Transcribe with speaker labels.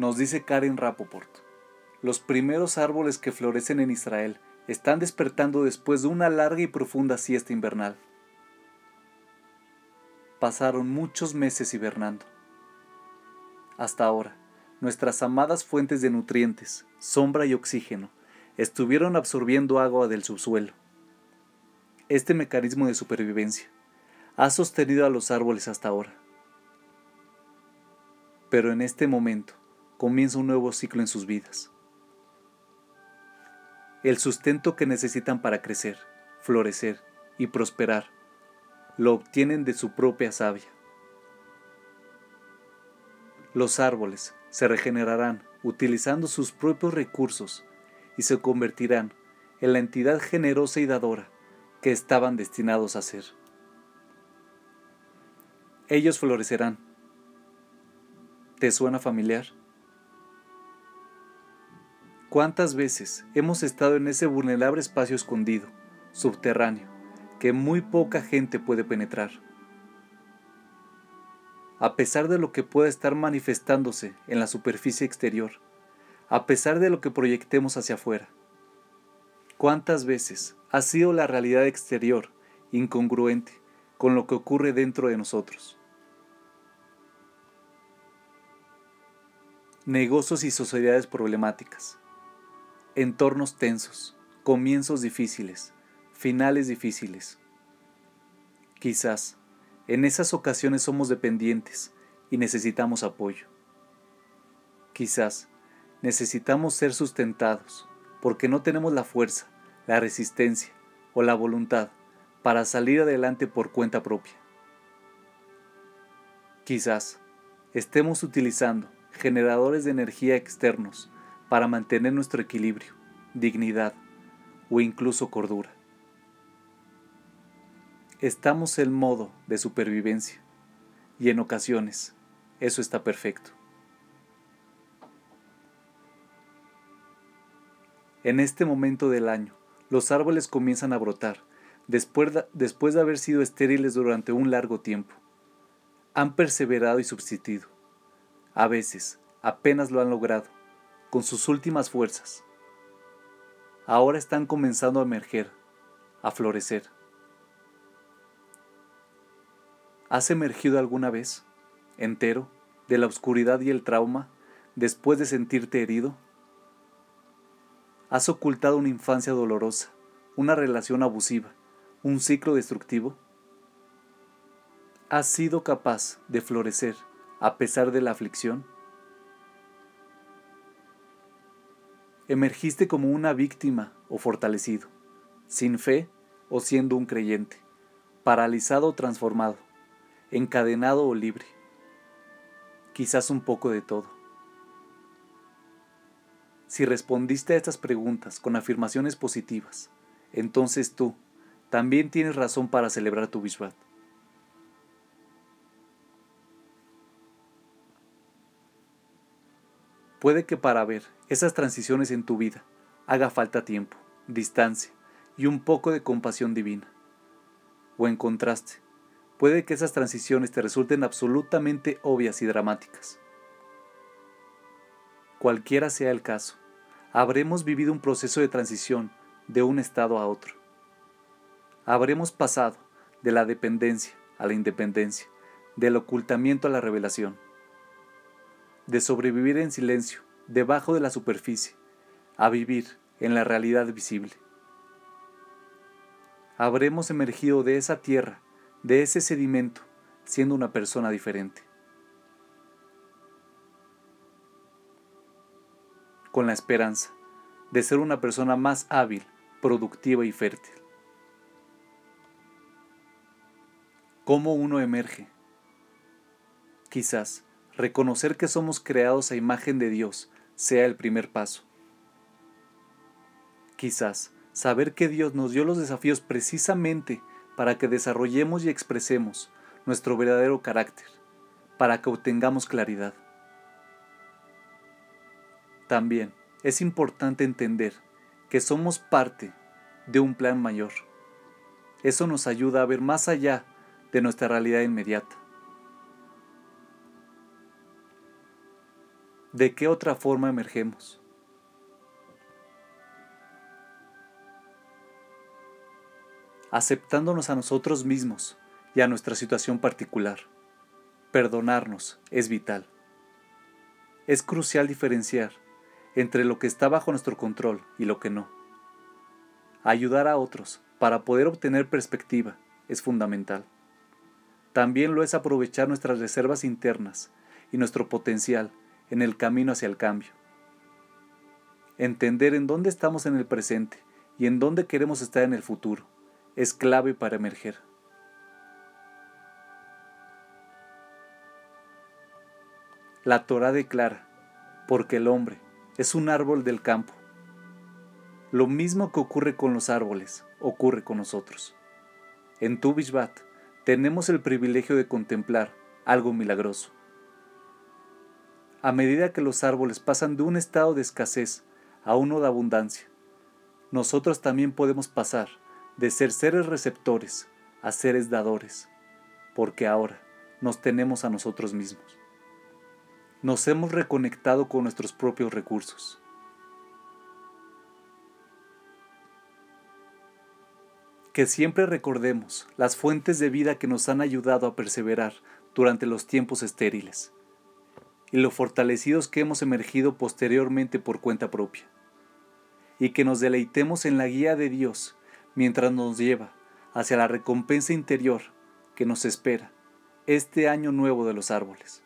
Speaker 1: Nos dice Karen Rapoport, los primeros árboles que florecen en Israel están despertando después de una larga y profunda siesta invernal. Pasaron muchos meses hibernando. Hasta ahora, nuestras amadas fuentes de nutrientes, sombra y oxígeno, estuvieron absorbiendo agua del subsuelo. Este mecanismo de supervivencia ha sostenido a los árboles hasta ahora. Pero en este momento comienza un nuevo ciclo en sus vidas. El sustento que necesitan para crecer, florecer y prosperar lo obtienen de su propia savia. Los árboles se regenerarán utilizando sus propios recursos y se convertirán en la entidad generosa y dadora que estaban destinados a ser. Ellos florecerán. ¿Te suena familiar? ¿Cuántas veces hemos estado en ese vulnerable espacio escondido, subterráneo, que muy poca gente puede penetrar? A pesar de lo que pueda estar manifestándose en la superficie exterior, a pesar de lo que proyectemos hacia afuera. ¿Cuántas veces ha sido la realidad exterior incongruente con lo que ocurre dentro de nosotros? Negocios y sociedades problemáticas entornos tensos, comienzos difíciles, finales difíciles. Quizás en esas ocasiones somos dependientes y necesitamos apoyo. Quizás necesitamos ser sustentados porque no tenemos la fuerza, la resistencia o la voluntad para salir adelante por cuenta propia. Quizás estemos utilizando generadores de energía externos para mantener nuestro equilibrio, dignidad o incluso cordura. Estamos en modo de supervivencia y en ocasiones eso está perfecto. En este momento del año, los árboles comienzan a brotar después de, después de haber sido estériles durante un largo tiempo. Han perseverado y subsistido. A veces, apenas lo han logrado, con sus últimas fuerzas. Ahora están comenzando a emerger, a florecer. ¿Has emergido alguna vez, entero, de la oscuridad y el trauma, después de sentirte herido? ¿Has ocultado una infancia dolorosa, una relación abusiva, un ciclo destructivo? ¿Has sido capaz de florecer a pesar de la aflicción? Emergiste como una víctima o fortalecido, sin fe o siendo un creyente, paralizado o transformado, encadenado o libre. Quizás un poco de todo. Si respondiste a estas preguntas con afirmaciones positivas, entonces tú también tienes razón para celebrar tu Vishvat. Puede que para ver esas transiciones en tu vida haga falta tiempo, distancia y un poco de compasión divina. O en contraste, puede que esas transiciones te resulten absolutamente obvias y dramáticas. Cualquiera sea el caso, habremos vivido un proceso de transición de un estado a otro. Habremos pasado de la dependencia a la independencia, del ocultamiento a la revelación de sobrevivir en silencio, debajo de la superficie, a vivir en la realidad visible. Habremos emergido de esa tierra, de ese sedimento, siendo una persona diferente. Con la esperanza de ser una persona más hábil, productiva y fértil. ¿Cómo uno emerge? Quizás reconocer que somos creados a imagen de Dios sea el primer paso. Quizás saber que Dios nos dio los desafíos precisamente para que desarrollemos y expresemos nuestro verdadero carácter, para que obtengamos claridad. También es importante entender que somos parte de un plan mayor. Eso nos ayuda a ver más allá de nuestra realidad inmediata. ¿De qué otra forma emergemos? Aceptándonos a nosotros mismos y a nuestra situación particular. Perdonarnos es vital. Es crucial diferenciar entre lo que está bajo nuestro control y lo que no. Ayudar a otros para poder obtener perspectiva es fundamental. También lo es aprovechar nuestras reservas internas y nuestro potencial en el camino hacia el cambio. Entender en dónde estamos en el presente y en dónde queremos estar en el futuro es clave para emerger. La Torah declara, porque el hombre es un árbol del campo. Lo mismo que ocurre con los árboles, ocurre con nosotros. En Tu tenemos el privilegio de contemplar algo milagroso. A medida que los árboles pasan de un estado de escasez a uno de abundancia, nosotros también podemos pasar de ser seres receptores a seres dadores, porque ahora nos tenemos a nosotros mismos nos hemos reconectado con nuestros propios recursos. Que siempre recordemos las fuentes de vida que nos han ayudado a perseverar durante los tiempos estériles y lo fortalecidos que hemos emergido posteriormente por cuenta propia. Y que nos deleitemos en la guía de Dios mientras nos lleva hacia la recompensa interior que nos espera este año nuevo de los árboles.